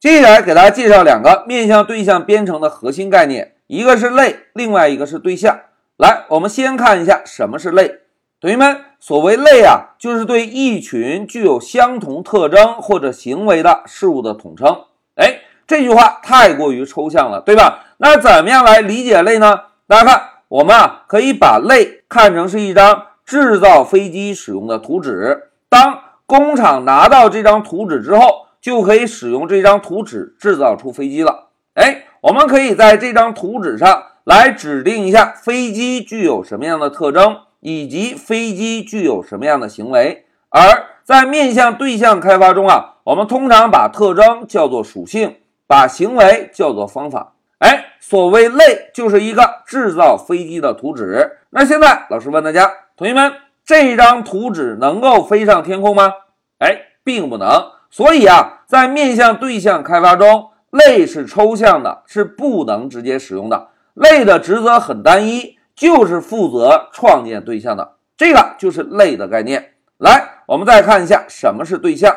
接下来给大家介绍两个面向对象编程的核心概念，一个是类，另外一个是对象。来，我们先看一下什么是类。同学们，所谓类啊，就是对一群具有相同特征或者行为的事物的统称。哎，这句话太过于抽象了，对吧？那怎么样来理解类呢？大家看，我们啊可以把类看成是一张制造飞机使用的图纸。当工厂拿到这张图纸之后，就可以使用这张图纸制造出飞机了。哎，我们可以在这张图纸上来指定一下飞机具有什么样的特征，以及飞机具有什么样的行为。而在面向对象开发中啊，我们通常把特征叫做属性，把行为叫做方法。哎，所谓类就是一个制造飞机的图纸。那现在老师问大家，同学们，这张图纸能够飞上天空吗？哎，并不能。所以啊，在面向对象开发中，类是抽象的，是不能直接使用的。类的职责很单一，就是负责创建对象的，这个就是类的概念。来，我们再看一下什么是对象。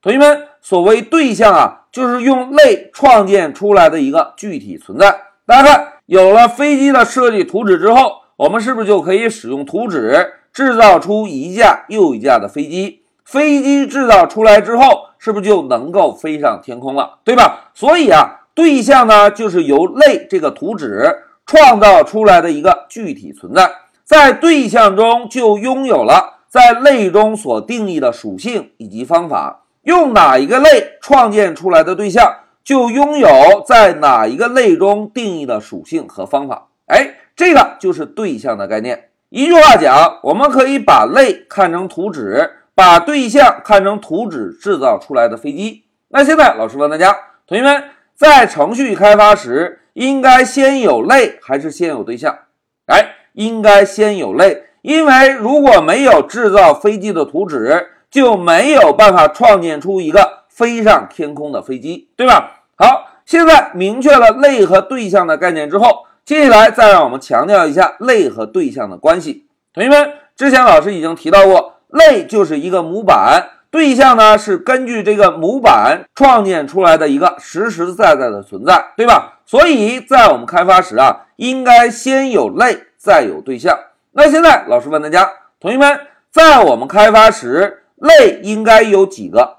同学们，所谓对象啊，就是用类创建出来的一个具体存在。大家看，有了飞机的设计图纸之后，我们是不是就可以使用图纸制造出一架又一架的飞机？飞机制造出来之后，是不是就能够飞上天空了？对吧？所以啊，对象呢，就是由类这个图纸创造出来的一个具体存在，在对象中就拥有了在类中所定义的属性以及方法。用哪一个类创建出来的对象，就拥有在哪一个类中定义的属性和方法。哎，这个就是对象的概念。一句话讲，我们可以把类看成图纸。把对象看成图纸制造出来的飞机。那现在老师问大家，同学们在程序开发时，应该先有类还是先有对象？哎，应该先有类，因为如果没有制造飞机的图纸，就没有办法创建出一个飞上天空的飞机，对吧？好，现在明确了类和对象的概念之后，接下来再让我们强调一下类和对象的关系。同学们，之前老师已经提到过。类就是一个模板，对象呢是根据这个模板创建出来的一个实实在在的存在，对吧？所以在我们开发时啊，应该先有类，再有对象。那现在老师问大家，同学们，在我们开发时，类应该有几个？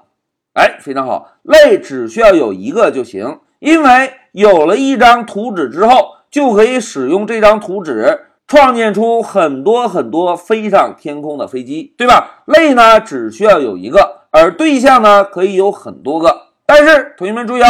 哎，非常好，类只需要有一个就行，因为有了一张图纸之后，就可以使用这张图纸。创建出很多很多飞上天空的飞机，对吧？类呢只需要有一个，而对象呢可以有很多个。但是同学们注意哦，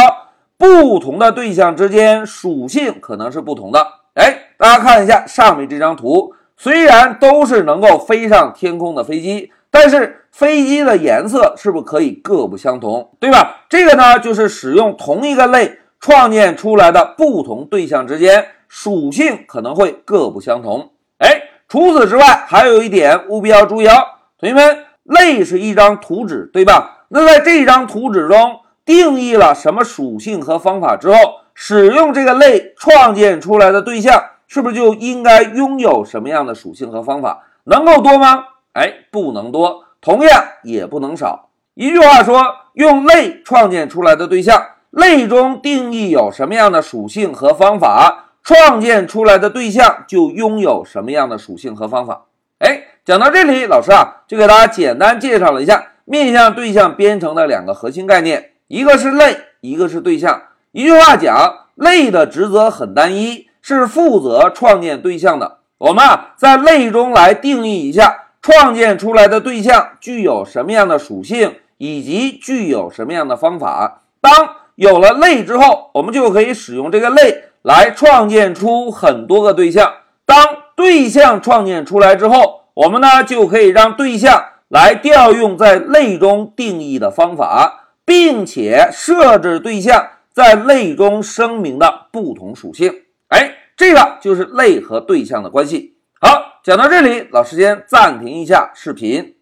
不同的对象之间属性可能是不同的。哎，大家看一下上面这张图，虽然都是能够飞上天空的飞机，但是飞机的颜色是不是可以各不相同？对吧？这个呢就是使用同一个类创建出来的不同对象之间。属性可能会各不相同。哎，除此之外，还有一点务必要注意哦，同学们，类是一张图纸，对吧？那在这张图纸中定义了什么属性和方法之后，使用这个类创建出来的对象，是不是就应该拥有什么样的属性和方法？能够多吗？哎，不能多，同样也不能少。一句话说，用类创建出来的对象，类中定义有什么样的属性和方法？创建出来的对象就拥有什么样的属性和方法？哎，讲到这里，老师啊就给大家简单介绍了一下面向对象编程的两个核心概念，一个是类，一个是对象。一句话讲，类的职责很单一，是负责创建对象的。我们啊在类中来定义一下创建出来的对象具有什么样的属性，以及具有什么样的方法。当有了类之后，我们就可以使用这个类。来创建出很多个对象。当对象创建出来之后，我们呢就可以让对象来调用在类中定义的方法，并且设置对象在类中声明的不同属性。哎，这个就是类和对象的关系。好，讲到这里，老师先暂停一下视频。